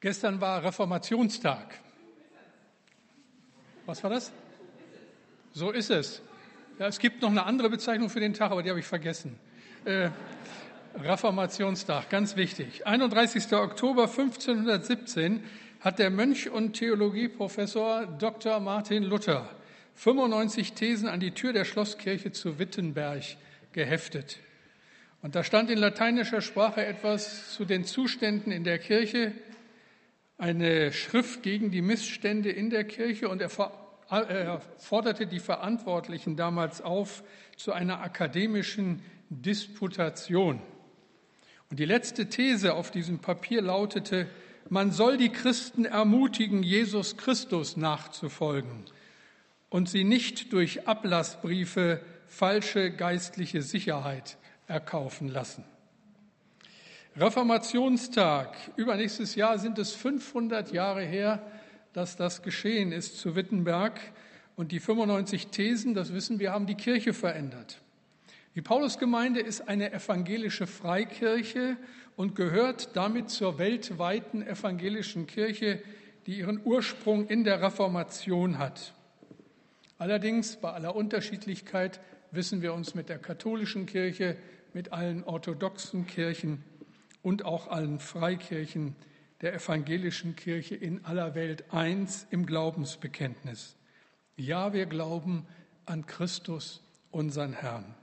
Gestern war Reformationstag. Was war das? So ist es. Ja, es gibt noch eine andere Bezeichnung für den Tag, aber die habe ich vergessen. Äh, Reformationstag, ganz wichtig. 31. Oktober 1517 hat der Mönch und Theologieprofessor Dr. Martin Luther 95 Thesen an die Tür der Schlosskirche zu Wittenberg geheftet. Und da stand in lateinischer Sprache etwas zu den Zuständen in der Kirche, eine Schrift gegen die Missstände in der Kirche und er forderte die Verantwortlichen damals auf zu einer akademischen Disputation. Und die letzte These auf diesem Papier lautete, man soll die Christen ermutigen, Jesus Christus nachzufolgen und sie nicht durch Ablassbriefe falsche geistliche Sicherheit erkaufen lassen. Reformationstag. Übernächstes Jahr sind es 500 Jahre her, dass das geschehen ist zu Wittenberg. Und die 95 Thesen, das wissen wir, haben die Kirche verändert. Die Paulusgemeinde ist eine evangelische Freikirche und gehört damit zur weltweiten evangelischen Kirche, die ihren Ursprung in der Reformation hat. Allerdings, bei aller Unterschiedlichkeit, wissen wir uns mit der katholischen Kirche, mit allen orthodoxen Kirchen und auch allen Freikirchen der evangelischen Kirche in aller Welt eins im Glaubensbekenntnis. Ja, wir glauben an Christus, unseren Herrn.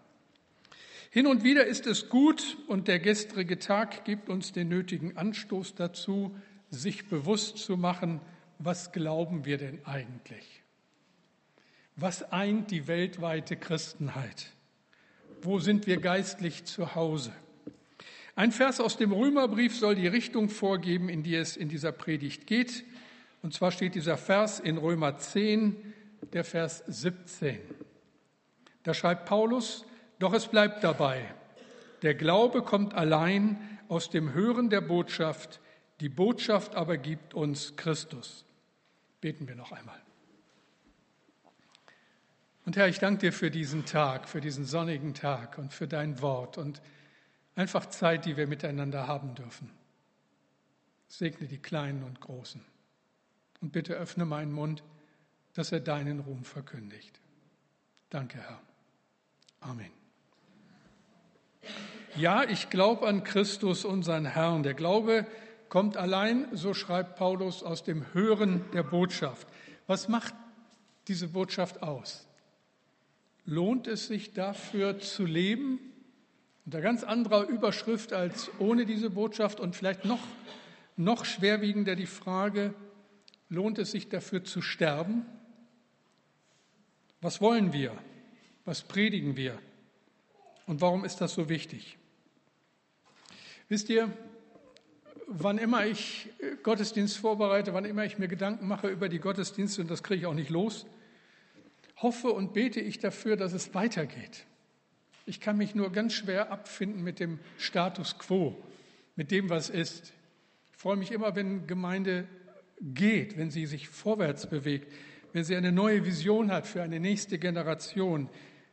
Hin und wieder ist es gut und der gestrige Tag gibt uns den nötigen Anstoß dazu, sich bewusst zu machen, was glauben wir denn eigentlich? Was eint die weltweite Christenheit? Wo sind wir geistlich zu Hause? Ein Vers aus dem Römerbrief soll die Richtung vorgeben, in die es in dieser Predigt geht. Und zwar steht dieser Vers in Römer 10, der Vers 17. Da schreibt Paulus, doch es bleibt dabei. Der Glaube kommt allein aus dem Hören der Botschaft, die Botschaft aber gibt uns Christus. Beten wir noch einmal. Und Herr, ich danke dir für diesen Tag, für diesen sonnigen Tag und für dein Wort und Einfach Zeit, die wir miteinander haben dürfen. Segne die Kleinen und Großen. Und bitte öffne meinen Mund, dass er deinen Ruhm verkündigt. Danke, Herr. Amen. Ja, ich glaube an Christus, unseren Herrn. Der Glaube kommt allein, so schreibt Paulus, aus dem Hören der Botschaft. Was macht diese Botschaft aus? Lohnt es sich dafür zu leben? Unter ganz anderer Überschrift als ohne diese Botschaft und vielleicht noch, noch schwerwiegender die Frage, lohnt es sich dafür zu sterben? Was wollen wir? Was predigen wir? Und warum ist das so wichtig? Wisst ihr, wann immer ich Gottesdienst vorbereite, wann immer ich mir Gedanken mache über die Gottesdienste, und das kriege ich auch nicht los, hoffe und bete ich dafür, dass es weitergeht. Ich kann mich nur ganz schwer abfinden mit dem Status quo, mit dem, was ist. Ich freue mich immer, wenn Gemeinde geht, wenn sie sich vorwärts bewegt, wenn sie eine neue Vision hat für eine nächste Generation.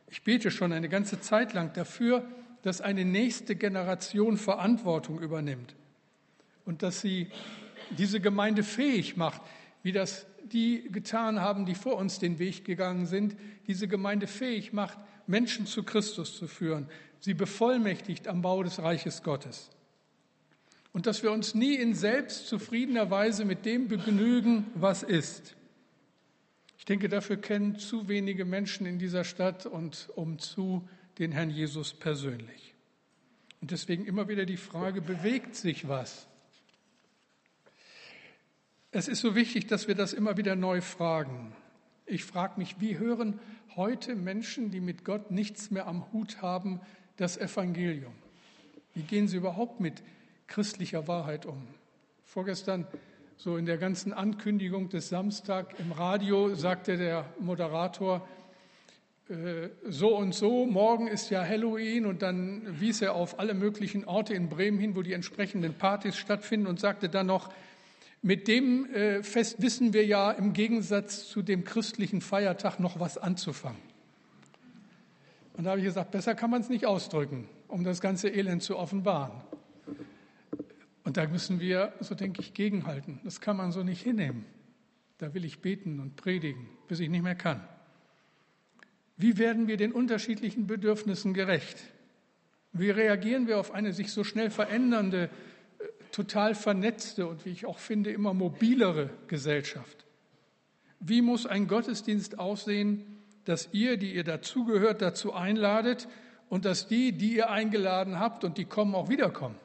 Ich bete schon eine ganze Zeit lang dafür, dass eine nächste Generation Verantwortung übernimmt und dass sie diese Gemeinde fähig macht, wie das die getan haben, die vor uns den Weg gegangen sind, diese Gemeinde fähig macht, Menschen zu Christus zu führen, sie bevollmächtigt am Bau des Reiches Gottes. Und dass wir uns nie in selbstzufriedener Weise mit dem begnügen, was ist. Ich denke, dafür kennen zu wenige Menschen in dieser Stadt und um zu den Herrn Jesus persönlich. Und deswegen immer wieder die Frage, bewegt sich was? Es ist so wichtig, dass wir das immer wieder neu fragen. Ich frage mich, wie hören heute Menschen, die mit Gott nichts mehr am Hut haben, das Evangelium? Wie gehen sie überhaupt mit christlicher Wahrheit um? Vorgestern, so in der ganzen Ankündigung des Samstag im Radio, sagte der Moderator, äh, so und so, morgen ist ja Halloween und dann wies er auf alle möglichen Orte in Bremen hin, wo die entsprechenden Partys stattfinden und sagte dann noch, mit dem äh, Fest wissen wir ja im Gegensatz zu dem christlichen Feiertag noch was anzufangen. Und da habe ich gesagt, besser kann man es nicht ausdrücken, um das ganze Elend zu offenbaren. Und da müssen wir, so denke ich, gegenhalten. Das kann man so nicht hinnehmen. Da will ich beten und predigen, bis ich nicht mehr kann. Wie werden wir den unterschiedlichen Bedürfnissen gerecht? Wie reagieren wir auf eine sich so schnell verändernde, total vernetzte und wie ich auch finde, immer mobilere Gesellschaft? Wie muss ein Gottesdienst aussehen, dass ihr, die ihr dazugehört, dazu einladet und dass die, die ihr eingeladen habt und die kommen, auch wiederkommen?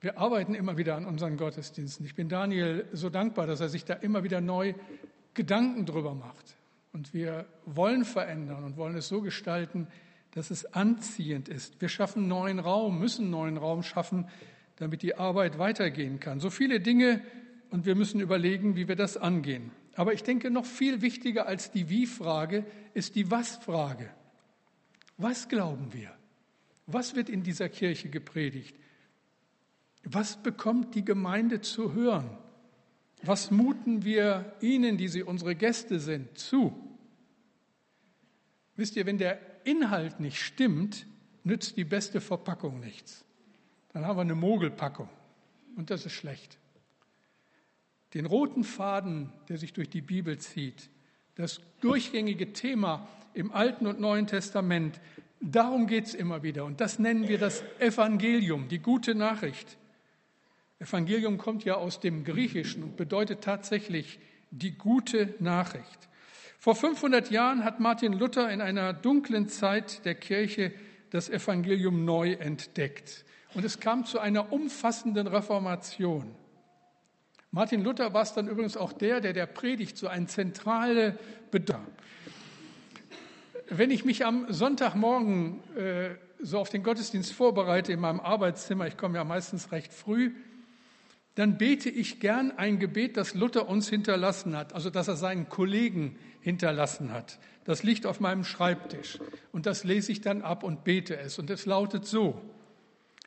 Wir arbeiten immer wieder an unseren Gottesdiensten. Ich bin Daniel so dankbar, dass er sich da immer wieder neu Gedanken drüber macht. Und wir wollen verändern und wollen es so gestalten, dass es anziehend ist. Wir schaffen neuen Raum, müssen neuen Raum schaffen, damit die Arbeit weitergehen kann. So viele Dinge und wir müssen überlegen, wie wir das angehen. Aber ich denke, noch viel wichtiger als die Wie-Frage ist die Was-Frage. Was glauben wir? Was wird in dieser Kirche gepredigt? Was bekommt die Gemeinde zu hören? Was muten wir ihnen, die sie unsere Gäste sind, zu? Wisst ihr, wenn der Inhalt nicht stimmt, nützt die beste Verpackung nichts. Dann haben wir eine Mogelpackung und das ist schlecht. Den roten Faden, der sich durch die Bibel zieht, das durchgängige Thema im Alten und Neuen Testament, darum geht es immer wieder. Und das nennen wir das Evangelium, die gute Nachricht. Evangelium kommt ja aus dem Griechischen und bedeutet tatsächlich die gute Nachricht. Vor 500 Jahren hat Martin Luther in einer dunklen Zeit der Kirche das Evangelium neu entdeckt. Und es kam zu einer umfassenden Reformation. Martin Luther war es dann übrigens auch der, der der Predigt so eine zentrale Bedeutung. Wenn ich mich am Sonntagmorgen äh, so auf den Gottesdienst vorbereite in meinem Arbeitszimmer, ich komme ja meistens recht früh, dann bete ich gern ein Gebet, das Luther uns hinterlassen hat, also dass er seinen Kollegen hinterlassen hat. Das liegt auf meinem Schreibtisch und das lese ich dann ab und bete es. Und es lautet so,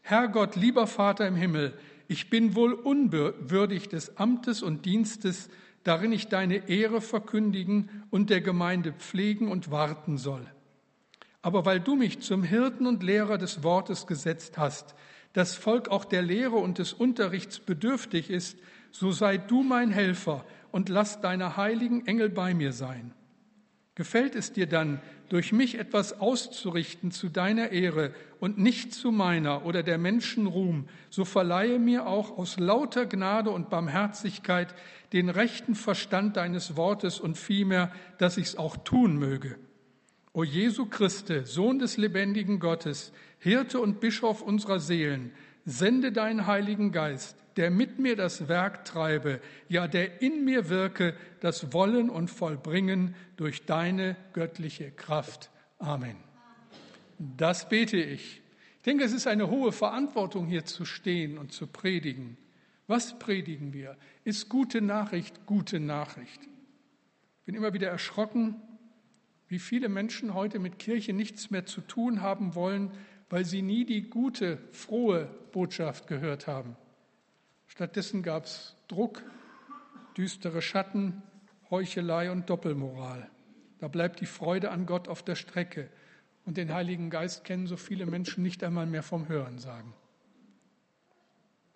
Herr Gott, lieber Vater im Himmel, ich bin wohl unwürdig des Amtes und Dienstes, darin ich deine Ehre verkündigen und der Gemeinde pflegen und warten soll. Aber weil du mich zum Hirten und Lehrer des Wortes gesetzt hast, das Volk auch der Lehre und des Unterrichts bedürftig ist, so sei du mein Helfer und lass deine heiligen Engel bei mir sein. Gefällt es dir dann, durch mich etwas auszurichten zu deiner Ehre und nicht zu meiner oder der Menschen Ruhm, so verleihe mir auch aus lauter Gnade und Barmherzigkeit den rechten Verstand deines Wortes und vielmehr, dass ich's auch tun möge. O Jesu Christe, Sohn des lebendigen Gottes, Hirte und Bischof unserer Seelen, sende deinen Heiligen Geist, der mit mir das Werk treibe, ja, der in mir wirke, das Wollen und Vollbringen durch deine göttliche Kraft. Amen. Das bete ich. Ich denke, es ist eine hohe Verantwortung, hier zu stehen und zu predigen. Was predigen wir? Ist gute Nachricht gute Nachricht? Ich bin immer wieder erschrocken, wie viele Menschen heute mit Kirche nichts mehr zu tun haben wollen, weil sie nie die gute, frohe Botschaft gehört haben. Stattdessen gab es Druck, düstere Schatten, Heuchelei und Doppelmoral. Da bleibt die Freude an Gott auf der Strecke. Und den Heiligen Geist kennen so viele Menschen nicht einmal mehr vom Hören sagen.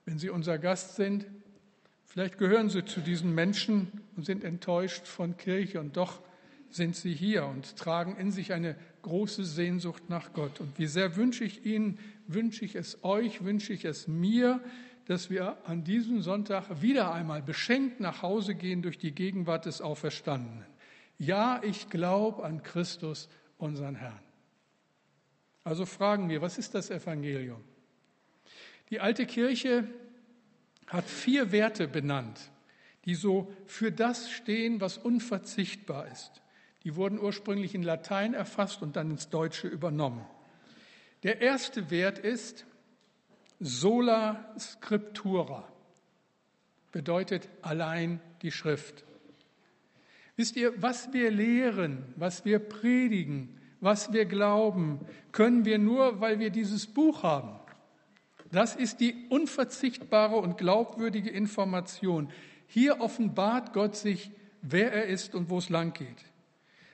Wenn Sie unser Gast sind, vielleicht gehören Sie zu diesen Menschen und sind enttäuscht von Kirche und doch sind Sie hier und tragen in sich eine große Sehnsucht nach Gott. Und wie sehr wünsche ich Ihnen, wünsche ich es euch, wünsche ich es mir, dass wir an diesem Sonntag wieder einmal beschenkt nach Hause gehen durch die Gegenwart des Auferstandenen. Ja, ich glaube an Christus, unseren Herrn. Also fragen wir, was ist das Evangelium? Die alte Kirche hat vier Werte benannt, die so für das stehen, was unverzichtbar ist. Die wurden ursprünglich in Latein erfasst und dann ins Deutsche übernommen. Der erste Wert ist, Sola Scriptura bedeutet allein die Schrift. Wisst ihr, was wir lehren, was wir predigen, was wir glauben, können wir nur, weil wir dieses Buch haben. Das ist die unverzichtbare und glaubwürdige Information. Hier offenbart Gott sich, wer er ist und wo es lang geht.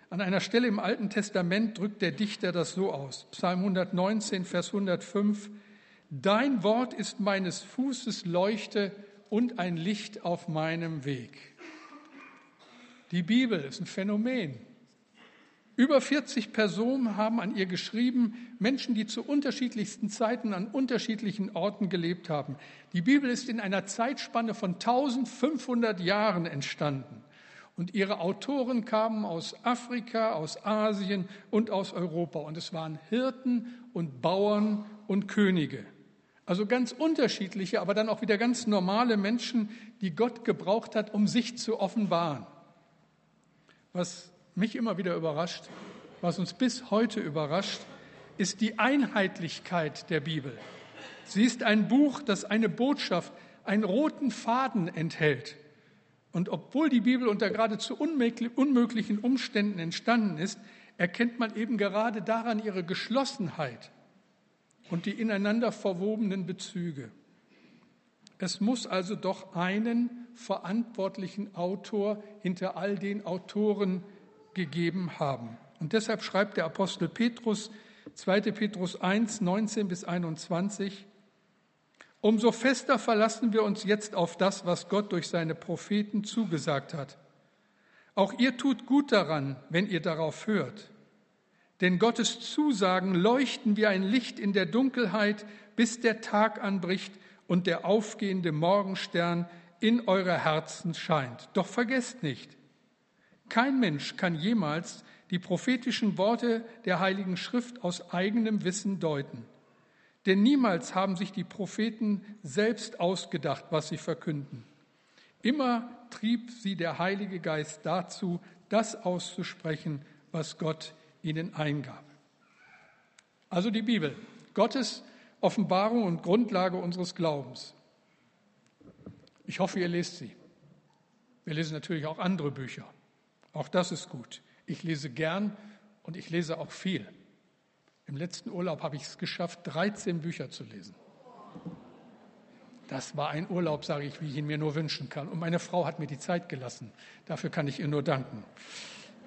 An einer Stelle im Alten Testament drückt der Dichter das so aus. Psalm 119, Vers 105. Dein Wort ist meines Fußes Leuchte und ein Licht auf meinem Weg. Die Bibel ist ein Phänomen. Über 40 Personen haben an ihr geschrieben, Menschen, die zu unterschiedlichsten Zeiten an unterschiedlichen Orten gelebt haben. Die Bibel ist in einer Zeitspanne von 1500 Jahren entstanden. Und ihre Autoren kamen aus Afrika, aus Asien und aus Europa. Und es waren Hirten und Bauern und Könige. Also ganz unterschiedliche, aber dann auch wieder ganz normale Menschen, die Gott gebraucht hat, um sich zu offenbaren. Was mich immer wieder überrascht, was uns bis heute überrascht, ist die Einheitlichkeit der Bibel. Sie ist ein Buch, das eine Botschaft, einen roten Faden enthält. Und obwohl die Bibel unter geradezu unmöglichen Umständen entstanden ist, erkennt man eben gerade daran ihre Geschlossenheit und die ineinander verwobenen Bezüge. Es muss also doch einen verantwortlichen Autor hinter all den Autoren gegeben haben. Und deshalb schreibt der Apostel Petrus, 2. Petrus 1, 19 bis 21, Umso fester verlassen wir uns jetzt auf das, was Gott durch seine Propheten zugesagt hat. Auch ihr tut gut daran, wenn ihr darauf hört. Denn Gottes Zusagen leuchten wie ein Licht in der Dunkelheit, bis der Tag anbricht und der aufgehende Morgenstern in eure Herzen scheint. Doch vergesst nicht, kein Mensch kann jemals die prophetischen Worte der Heiligen Schrift aus eigenem Wissen deuten. Denn niemals haben sich die Propheten selbst ausgedacht, was sie verkünden. Immer trieb sie der Heilige Geist dazu, das auszusprechen, was Gott ihnen eingab. Also die Bibel, Gottes Offenbarung und Grundlage unseres Glaubens. Ich hoffe, ihr lest sie. Wir lesen natürlich auch andere Bücher. Auch das ist gut. Ich lese gern und ich lese auch viel. Im letzten Urlaub habe ich es geschafft, 13 Bücher zu lesen. Das war ein Urlaub, sage ich, wie ich ihn mir nur wünschen kann. Und meine Frau hat mir die Zeit gelassen. Dafür kann ich ihr nur danken.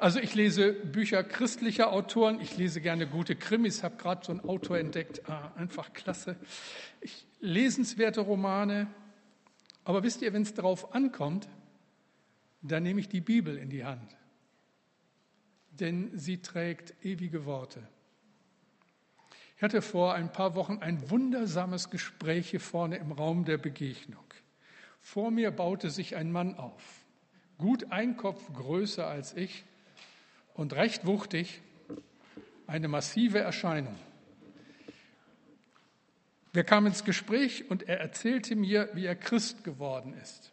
Also ich lese Bücher christlicher Autoren, ich lese gerne gute Krimis, habe gerade so einen Autor entdeckt, ah, einfach klasse. Ich, lesenswerte Romane. Aber wisst ihr, wenn es darauf ankommt, dann nehme ich die Bibel in die Hand, denn sie trägt ewige Worte. Ich hatte vor ein paar Wochen ein wundersames Gespräch hier vorne im Raum der Begegnung. Vor mir baute sich ein Mann auf, gut ein Kopf größer als ich und recht wuchtig, eine massive Erscheinung. Wir kamen ins Gespräch und er erzählte mir, wie er Christ geworden ist.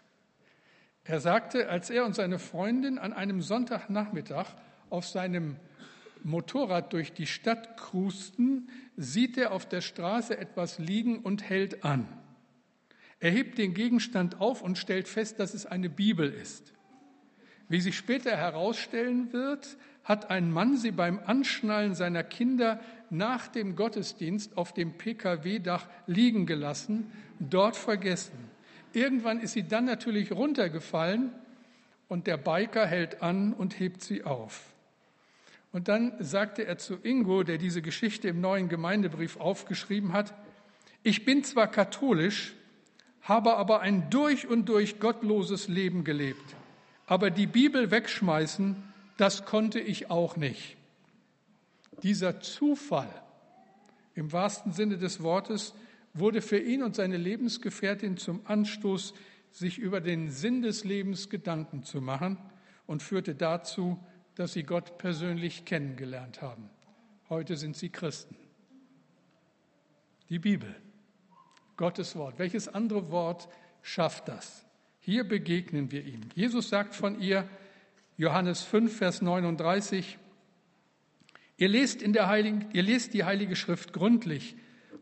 Er sagte, als er und seine Freundin an einem Sonntagnachmittag auf seinem Motorrad durch die Stadt krusten, sieht er auf der Straße etwas liegen und hält an. Er hebt den Gegenstand auf und stellt fest, dass es eine Bibel ist. Wie sich später herausstellen wird, hat ein Mann sie beim Anschnallen seiner Kinder nach dem Gottesdienst auf dem Pkw-Dach liegen gelassen, dort vergessen. Irgendwann ist sie dann natürlich runtergefallen und der Biker hält an und hebt sie auf. Und dann sagte er zu Ingo, der diese Geschichte im neuen Gemeindebrief aufgeschrieben hat, ich bin zwar katholisch, habe aber ein durch und durch gottloses Leben gelebt. Aber die Bibel wegschmeißen, das konnte ich auch nicht. Dieser Zufall im wahrsten Sinne des Wortes wurde für ihn und seine Lebensgefährtin zum Anstoß, sich über den Sinn des Lebens Gedanken zu machen und führte dazu, dass sie Gott persönlich kennengelernt haben. Heute sind sie Christen. Die Bibel, Gottes Wort. Welches andere Wort schafft das? Hier begegnen wir ihm. Jesus sagt von ihr, Johannes 5, Vers 39, ihr lest, in der Heiligen, ihr lest die Heilige Schrift gründlich,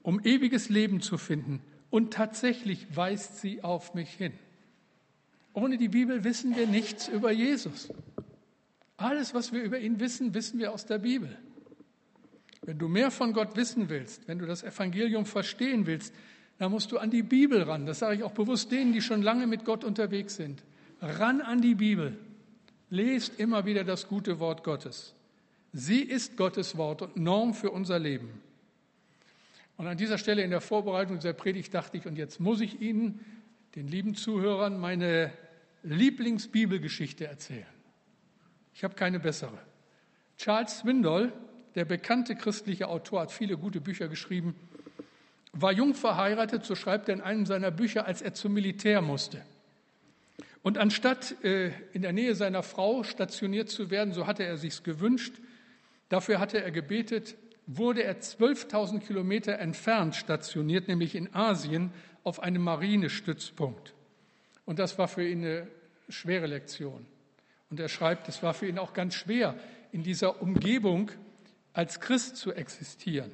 um ewiges Leben zu finden. Und tatsächlich weist sie auf mich hin. Ohne die Bibel wissen wir nichts über Jesus. Alles, was wir über ihn wissen, wissen wir aus der Bibel. Wenn du mehr von Gott wissen willst, wenn du das Evangelium verstehen willst, dann musst du an die Bibel ran. Das sage ich auch bewusst denen, die schon lange mit Gott unterwegs sind. Ran an die Bibel. Lest immer wieder das gute Wort Gottes. Sie ist Gottes Wort und Norm für unser Leben. Und an dieser Stelle in der Vorbereitung dieser Predigt dachte ich, und jetzt muss ich Ihnen, den lieben Zuhörern, meine Lieblingsbibelgeschichte erzählen. Ich habe keine bessere. Charles Swindoll, der bekannte christliche Autor, hat viele gute Bücher geschrieben, war jung verheiratet, so schreibt er in einem seiner Bücher, als er zum Militär musste. Und anstatt äh, in der Nähe seiner Frau stationiert zu werden, so hatte er sich's gewünscht, dafür hatte er gebetet, wurde er 12.000 Kilometer entfernt stationiert, nämlich in Asien, auf einem Marinestützpunkt. Und das war für ihn eine schwere Lektion. Und er schreibt, es war für ihn auch ganz schwer, in dieser Umgebung als Christ zu existieren.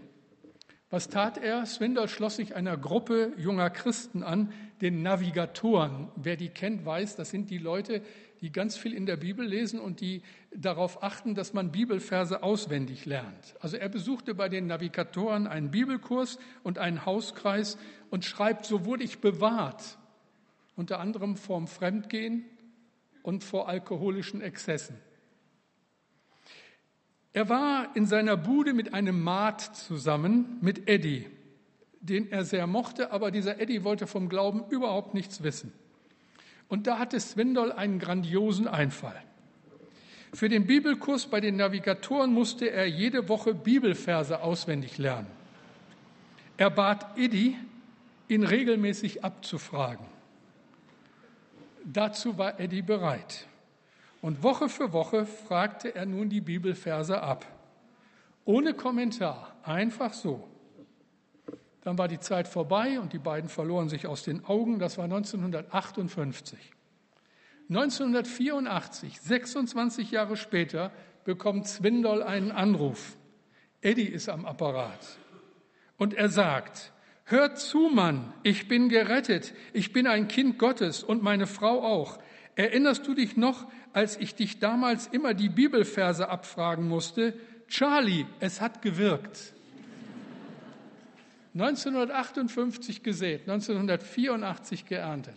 Was tat er? Swindle schloss sich einer Gruppe junger Christen an, den Navigatoren. Wer die kennt, weiß, das sind die Leute, die ganz viel in der Bibel lesen und die darauf achten, dass man Bibelverse auswendig lernt. Also er besuchte bei den Navigatoren einen Bibelkurs und einen Hauskreis und schreibt, so wurde ich bewahrt, unter anderem vorm Fremdgehen und vor alkoholischen Exzessen. Er war in seiner Bude mit einem Maat zusammen, mit Eddie, den er sehr mochte, aber dieser Eddie wollte vom Glauben überhaupt nichts wissen. Und da hatte Swindoll einen grandiosen Einfall. Für den Bibelkurs bei den Navigatoren musste er jede Woche Bibelverse auswendig lernen. Er bat Eddie, ihn regelmäßig abzufragen. Dazu war Eddie bereit. Und Woche für Woche fragte er nun die Bibelverse ab. Ohne Kommentar, einfach so. Dann war die Zeit vorbei und die beiden verloren sich aus den Augen. Das war 1958. 1984, 26 Jahre später, bekommt Zwindol einen Anruf. Eddie ist am Apparat. Und er sagt, Hört zu, Mann, ich bin gerettet, ich bin ein Kind Gottes und meine Frau auch. Erinnerst du dich noch, als ich dich damals immer die Bibelverse abfragen musste? Charlie, es hat gewirkt. 1958 gesät, 1984 geerntet.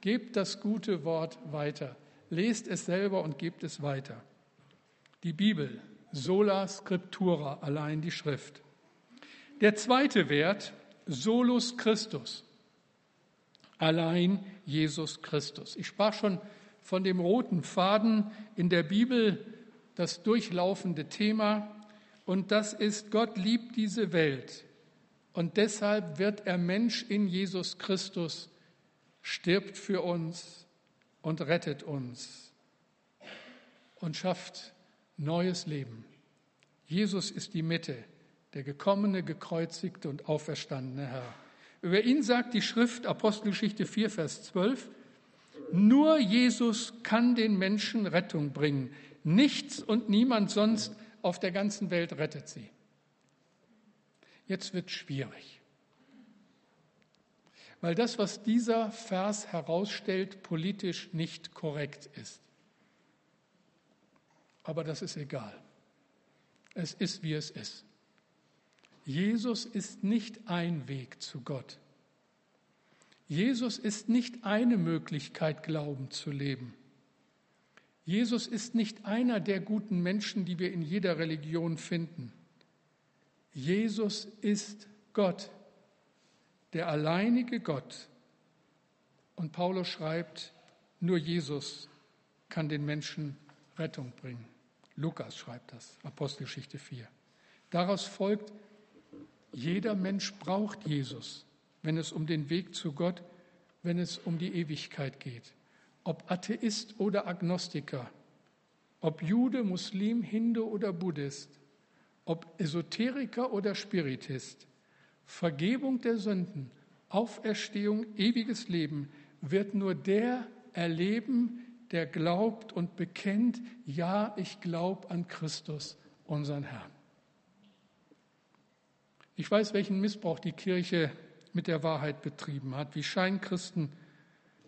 Gebt das gute Wort weiter. Lest es selber und gebt es weiter. Die Bibel, sola scriptura, allein die Schrift. Der zweite Wert, solus Christus allein Jesus Christus. Ich sprach schon von dem roten Faden in der Bibel, das durchlaufende Thema, und das ist, Gott liebt diese Welt und deshalb wird er Mensch in Jesus Christus, stirbt für uns und rettet uns und schafft neues Leben. Jesus ist die Mitte, der gekommene, gekreuzigte und auferstandene Herr. Über ihn sagt die Schrift Apostelgeschichte 4, Vers 12, nur Jesus kann den Menschen Rettung bringen. Nichts und niemand sonst auf der ganzen Welt rettet sie. Jetzt wird schwierig, weil das, was dieser Vers herausstellt, politisch nicht korrekt ist. Aber das ist egal. Es ist, wie es ist. Jesus ist nicht ein Weg zu Gott. Jesus ist nicht eine Möglichkeit, Glauben zu leben. Jesus ist nicht einer der guten Menschen, die wir in jeder Religion finden. Jesus ist Gott, der alleinige Gott. Und Paulus schreibt, nur Jesus kann den Menschen Rettung bringen. Lukas schreibt das, Apostelgeschichte 4. Daraus folgt, jeder Mensch braucht Jesus, wenn es um den Weg zu Gott, wenn es um die Ewigkeit geht. Ob Atheist oder Agnostiker, ob Jude, Muslim, Hindu oder Buddhist, ob Esoteriker oder Spiritist, Vergebung der Sünden, Auferstehung, ewiges Leben wird nur der erleben, der glaubt und bekennt, ja, ich glaube an Christus, unseren Herrn. Ich weiß, welchen Missbrauch die Kirche mit der Wahrheit betrieben hat, wie Scheinkristen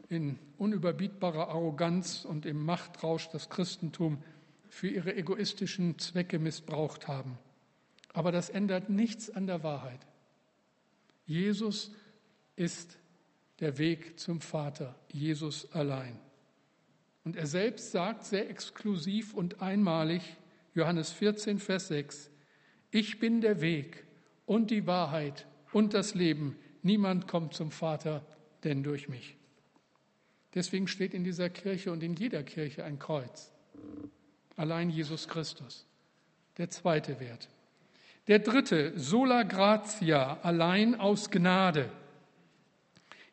in unüberbietbarer Arroganz und im Machtrausch das Christentum für ihre egoistischen Zwecke missbraucht haben. Aber das ändert nichts an der Wahrheit. Jesus ist der Weg zum Vater, Jesus allein. Und er selbst sagt sehr exklusiv und einmalig, Johannes 14, Vers 6, ich bin der Weg und die Wahrheit und das Leben. Niemand kommt zum Vater, denn durch mich. Deswegen steht in dieser Kirche und in jeder Kirche ein Kreuz. Allein Jesus Christus. Der zweite Wert. Der dritte, sola gratia, allein aus Gnade.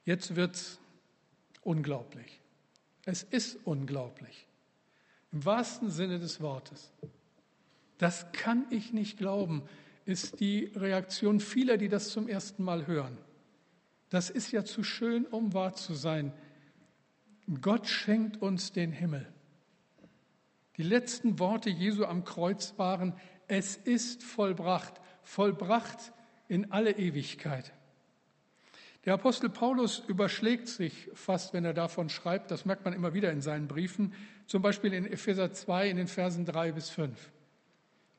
Jetzt wird's unglaublich. Es ist unglaublich. Im wahrsten Sinne des Wortes. Das kann ich nicht glauben, ist die Reaktion vieler, die das zum ersten Mal hören. Das ist ja zu schön, um wahr zu sein. Gott schenkt uns den Himmel. Die letzten Worte Jesu am Kreuz waren, es ist vollbracht, vollbracht in alle Ewigkeit. Der Apostel Paulus überschlägt sich fast, wenn er davon schreibt, das merkt man immer wieder in seinen Briefen, zum Beispiel in Epheser 2 in den Versen 3 bis 5.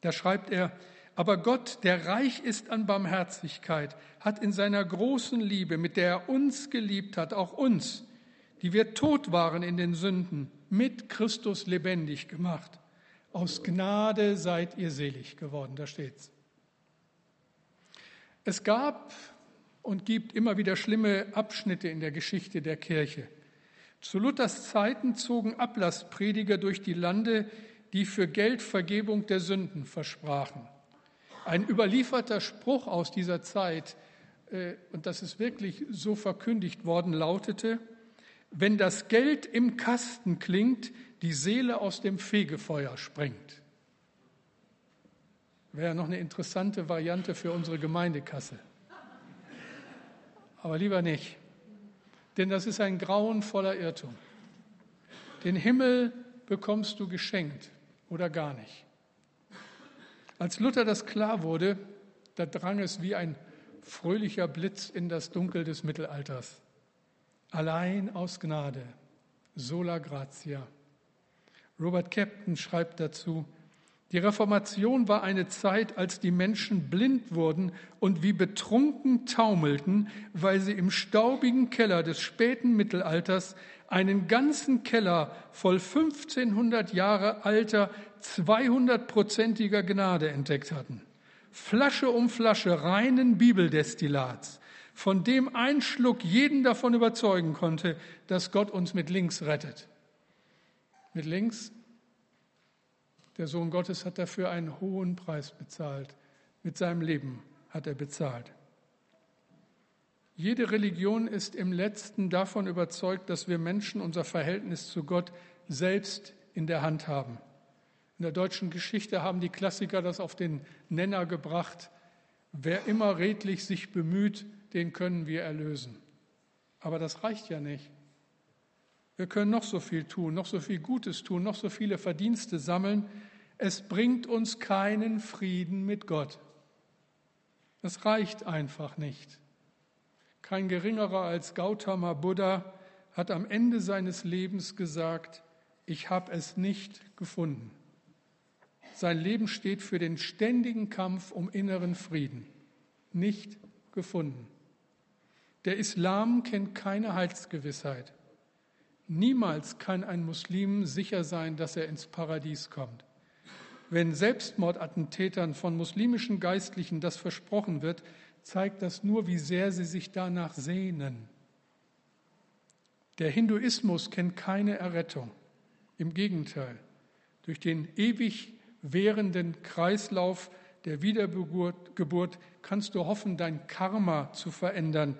Da schreibt er, aber Gott, der reich ist an Barmherzigkeit, hat in seiner großen Liebe, mit der er uns geliebt hat, auch uns, die wir tot waren in den Sünden, mit Christus lebendig gemacht. Aus Gnade seid ihr selig geworden, da steht's. Es gab und gibt immer wieder schlimme Abschnitte in der Geschichte der Kirche. Zu Luthers Zeiten zogen Ablassprediger durch die Lande, die für Geld Vergebung der Sünden versprachen. Ein überlieferter Spruch aus dieser Zeit, äh, und das ist wirklich so verkündigt worden, lautete, wenn das Geld im Kasten klingt, die Seele aus dem Fegefeuer springt. Wäre noch eine interessante Variante für unsere Gemeindekasse. Aber lieber nicht, denn das ist ein grauenvoller Irrtum. Den Himmel bekommst du geschenkt oder gar nicht. Als Luther das klar wurde, da drang es wie ein fröhlicher Blitz in das Dunkel des Mittelalters. Allein aus Gnade, sola gratia. Robert Capton schreibt dazu, die Reformation war eine Zeit, als die Menschen blind wurden und wie betrunken taumelten, weil sie im staubigen Keller des späten Mittelalters einen ganzen Keller voll 1500 Jahre alter, 200-prozentiger Gnade entdeckt hatten. Flasche um Flasche reinen Bibeldestillats, von dem ein Schluck jeden davon überzeugen konnte, dass Gott uns mit links rettet. Mit links der Sohn Gottes hat dafür einen hohen Preis bezahlt. Mit seinem Leben hat er bezahlt. Jede Religion ist im letzten davon überzeugt, dass wir Menschen unser Verhältnis zu Gott selbst in der Hand haben. In der deutschen Geschichte haben die Klassiker das auf den Nenner gebracht. Wer immer redlich sich bemüht, den können wir erlösen. Aber das reicht ja nicht. Wir können noch so viel tun, noch so viel Gutes tun, noch so viele Verdienste sammeln. Es bringt uns keinen Frieden mit Gott. Es reicht einfach nicht. Kein geringerer als Gautama Buddha hat am Ende seines Lebens gesagt, ich habe es nicht gefunden. Sein Leben steht für den ständigen Kampf um inneren Frieden. Nicht gefunden. Der Islam kennt keine Heilsgewissheit. Niemals kann ein Muslim sicher sein, dass er ins Paradies kommt. Wenn Selbstmordattentätern von muslimischen Geistlichen das versprochen wird, zeigt das nur, wie sehr sie sich danach sehnen. Der Hinduismus kennt keine Errettung. Im Gegenteil, durch den ewig währenden Kreislauf der Wiedergeburt kannst du hoffen, dein Karma zu verändern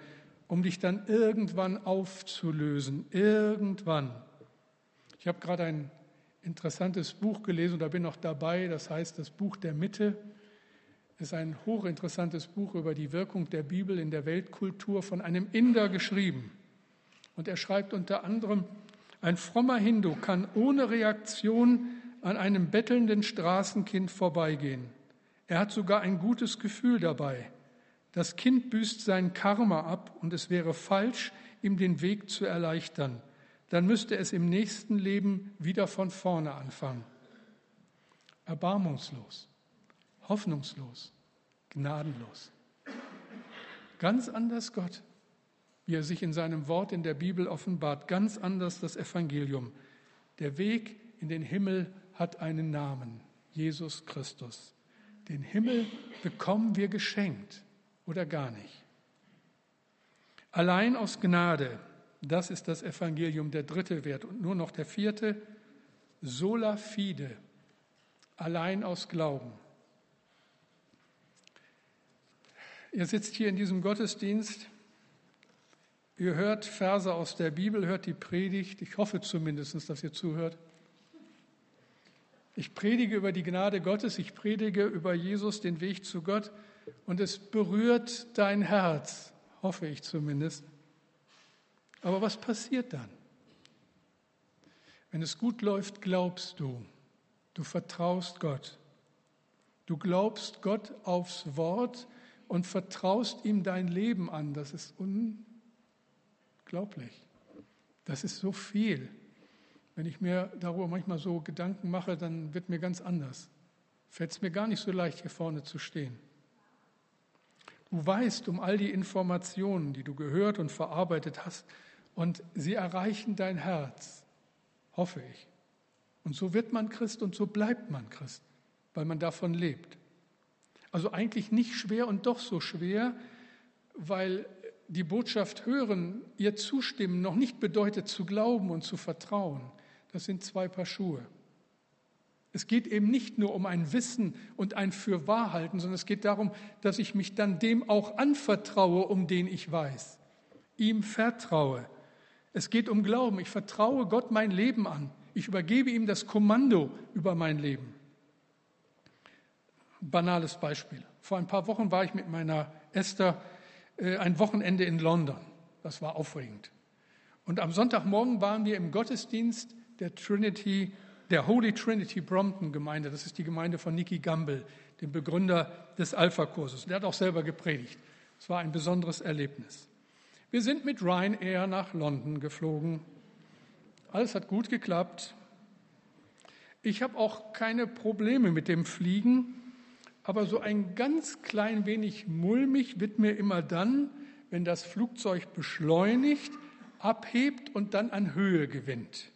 um dich dann irgendwann aufzulösen. Irgendwann. Ich habe gerade ein interessantes Buch gelesen und da bin noch dabei, das heißt das Buch der Mitte. Ist ein hochinteressantes Buch über die Wirkung der Bibel in der Weltkultur von einem Inder geschrieben. Und er schreibt unter anderem, ein frommer Hindu kann ohne Reaktion an einem bettelnden Straßenkind vorbeigehen. Er hat sogar ein gutes Gefühl dabei. Das Kind büßt sein Karma ab und es wäre falsch, ihm den Weg zu erleichtern. Dann müsste es im nächsten Leben wieder von vorne anfangen. Erbarmungslos, hoffnungslos, gnadenlos. Ganz anders Gott, wie er sich in seinem Wort in der Bibel offenbart, ganz anders das Evangelium. Der Weg in den Himmel hat einen Namen, Jesus Christus. den Himmel bekommen wir geschenkt oder gar nicht. Allein aus Gnade, das ist das Evangelium, der dritte Wert. Und nur noch der vierte, sola fide, allein aus Glauben. Ihr sitzt hier in diesem Gottesdienst, ihr hört Verse aus der Bibel, hört die Predigt, ich hoffe zumindest, dass ihr zuhört. Ich predige über die Gnade Gottes, ich predige über Jesus, den Weg zu Gott, und es berührt dein Herz, hoffe ich zumindest. Aber was passiert dann? Wenn es gut läuft, glaubst du, du vertraust Gott. Du glaubst Gott aufs Wort und vertraust ihm dein Leben an. Das ist unglaublich. Das ist so viel. Wenn ich mir darüber manchmal so Gedanken mache, dann wird mir ganz anders. Fällt es mir gar nicht so leicht, hier vorne zu stehen. Du weißt um all die Informationen, die du gehört und verarbeitet hast, und sie erreichen dein Herz, hoffe ich. Und so wird man Christ und so bleibt man Christ, weil man davon lebt. Also eigentlich nicht schwer und doch so schwer, weil die Botschaft hören, ihr zustimmen, noch nicht bedeutet zu glauben und zu vertrauen. Das sind zwei Paar Schuhe. Es geht eben nicht nur um ein Wissen und ein Fürwahrhalten, sondern es geht darum, dass ich mich dann dem auch anvertraue, um den ich weiß. Ihm vertraue. Es geht um Glauben. Ich vertraue Gott mein Leben an. Ich übergebe ihm das Kommando über mein Leben banales Beispiel. Vor ein paar Wochen war ich mit meiner Esther äh, ein Wochenende in London. Das war aufregend. Und am Sonntagmorgen waren wir im Gottesdienst der Trinity, der Holy Trinity Brompton Gemeinde. Das ist die Gemeinde von Nicky Gamble, dem Begründer des Alpha-Kurses. Der hat auch selber gepredigt. Es war ein besonderes Erlebnis. Wir sind mit Ryanair nach London geflogen. Alles hat gut geklappt. Ich habe auch keine Probleme mit dem Fliegen aber so ein ganz klein wenig mulmig wird mir immer dann, wenn das Flugzeug beschleunigt, abhebt und dann an Höhe gewinnt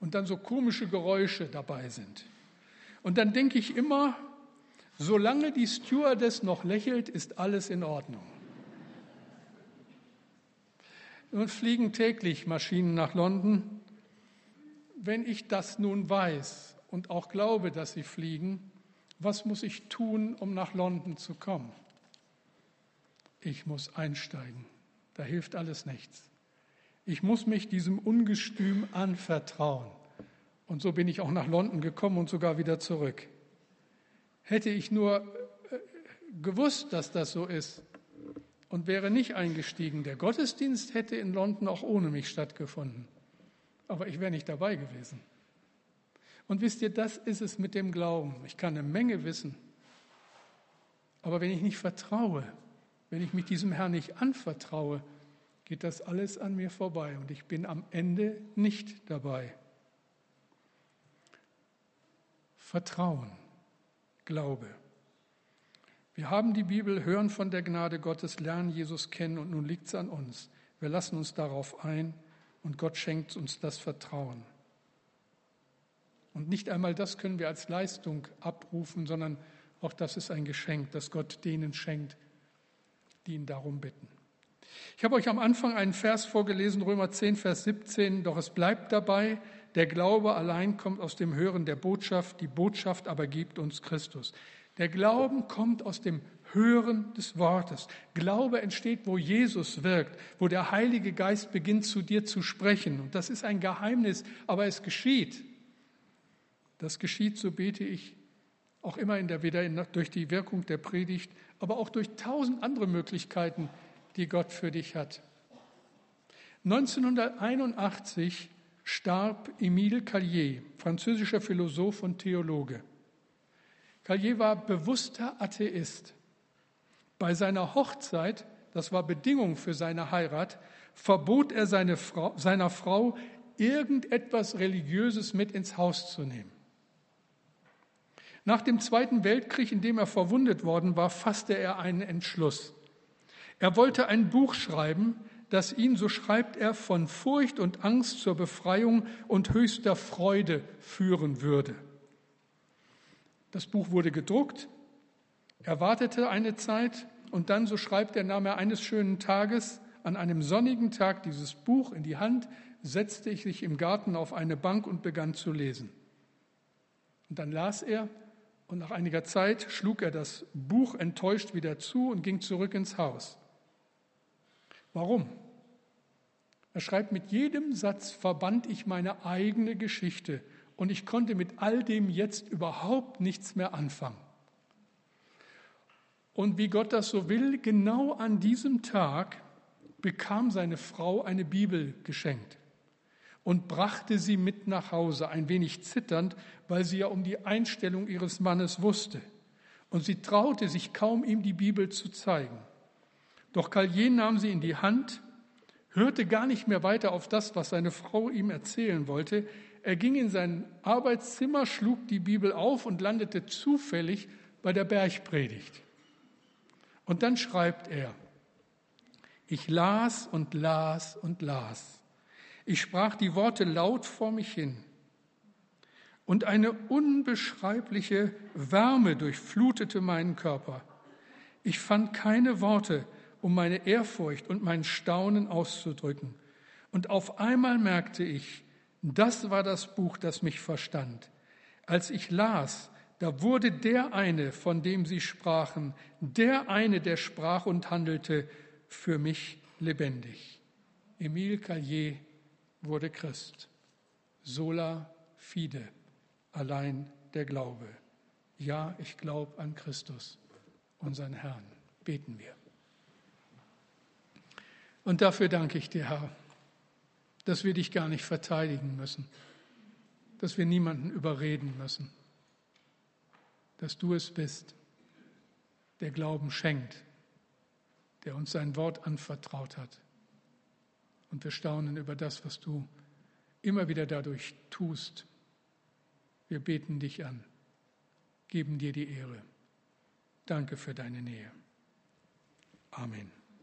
und dann so komische Geräusche dabei sind. Und dann denke ich immer, solange die Stewardess noch lächelt, ist alles in Ordnung. Und fliegen täglich Maschinen nach London. Wenn ich das nun weiß und auch glaube, dass sie fliegen, was muss ich tun, um nach London zu kommen? Ich muss einsteigen. Da hilft alles nichts. Ich muss mich diesem Ungestüm anvertrauen. Und so bin ich auch nach London gekommen und sogar wieder zurück. Hätte ich nur äh, gewusst, dass das so ist und wäre nicht eingestiegen, der Gottesdienst hätte in London auch ohne mich stattgefunden. Aber ich wäre nicht dabei gewesen. Und wisst ihr, das ist es mit dem Glauben. Ich kann eine Menge wissen. Aber wenn ich nicht vertraue, wenn ich mich diesem Herrn nicht anvertraue, geht das alles an mir vorbei und ich bin am Ende nicht dabei. Vertrauen, Glaube. Wir haben die Bibel, hören von der Gnade Gottes, lernen Jesus kennen und nun liegt es an uns. Wir lassen uns darauf ein und Gott schenkt uns das Vertrauen. Und nicht einmal das können wir als Leistung abrufen, sondern auch das ist ein Geschenk, das Gott denen schenkt, die ihn darum bitten. Ich habe euch am Anfang einen Vers vorgelesen, Römer 10, Vers 17, doch es bleibt dabei, der Glaube allein kommt aus dem Hören der Botschaft, die Botschaft aber gibt uns Christus. Der Glauben kommt aus dem Hören des Wortes. Glaube entsteht, wo Jesus wirkt, wo der Heilige Geist beginnt zu dir zu sprechen. Und das ist ein Geheimnis, aber es geschieht. Das geschieht, so bete ich, auch immer in der, wieder in, durch die Wirkung der Predigt, aber auch durch tausend andere Möglichkeiten, die Gott für dich hat. 1981 starb Émile Callier, französischer Philosoph und Theologe. Callier war bewusster Atheist. Bei seiner Hochzeit, das war Bedingung für seine Heirat, verbot er seine Frau, seiner Frau, irgendetwas Religiöses mit ins Haus zu nehmen. Nach dem Zweiten Weltkrieg, in dem er verwundet worden war, fasste er einen Entschluss. Er wollte ein Buch schreiben, das ihn, so schreibt er, von Furcht und Angst zur Befreiung und höchster Freude führen würde. Das Buch wurde gedruckt Er wartete eine Zeit und dann, so schreibt er, nahm er eines schönen Tages an einem sonnigen Tag dieses Buch in die Hand, setzte ich sich im Garten auf eine Bank und begann zu lesen. Und dann las er und nach einiger Zeit schlug er das Buch enttäuscht wieder zu und ging zurück ins Haus. Warum? Er schreibt, mit jedem Satz verband ich meine eigene Geschichte und ich konnte mit all dem jetzt überhaupt nichts mehr anfangen. Und wie Gott das so will, genau an diesem Tag bekam seine Frau eine Bibel geschenkt und brachte sie mit nach Hause, ein wenig zitternd, weil sie ja um die Einstellung ihres Mannes wusste. Und sie traute sich kaum, ihm die Bibel zu zeigen. Doch Callier nahm sie in die Hand, hörte gar nicht mehr weiter auf das, was seine Frau ihm erzählen wollte. Er ging in sein Arbeitszimmer, schlug die Bibel auf und landete zufällig bei der Bergpredigt. Und dann schreibt er, ich las und las und las. Ich sprach die Worte laut vor mich hin. Und eine unbeschreibliche Wärme durchflutete meinen Körper. Ich fand keine Worte, um meine Ehrfurcht und mein Staunen auszudrücken. Und auf einmal merkte ich, das war das Buch, das mich verstand. Als ich las, da wurde der eine, von dem sie sprachen, der eine, der sprach und handelte, für mich lebendig. Emile Callier wurde Christ. Sola fide, allein der Glaube. Ja, ich glaube an Christus, unseren Herrn. Beten wir. Und dafür danke ich dir, Herr, dass wir dich gar nicht verteidigen müssen, dass wir niemanden überreden müssen dass du es bist, der Glauben schenkt, der uns sein Wort anvertraut hat. Und wir staunen über das, was du immer wieder dadurch tust. Wir beten dich an, geben dir die Ehre. Danke für deine Nähe. Amen.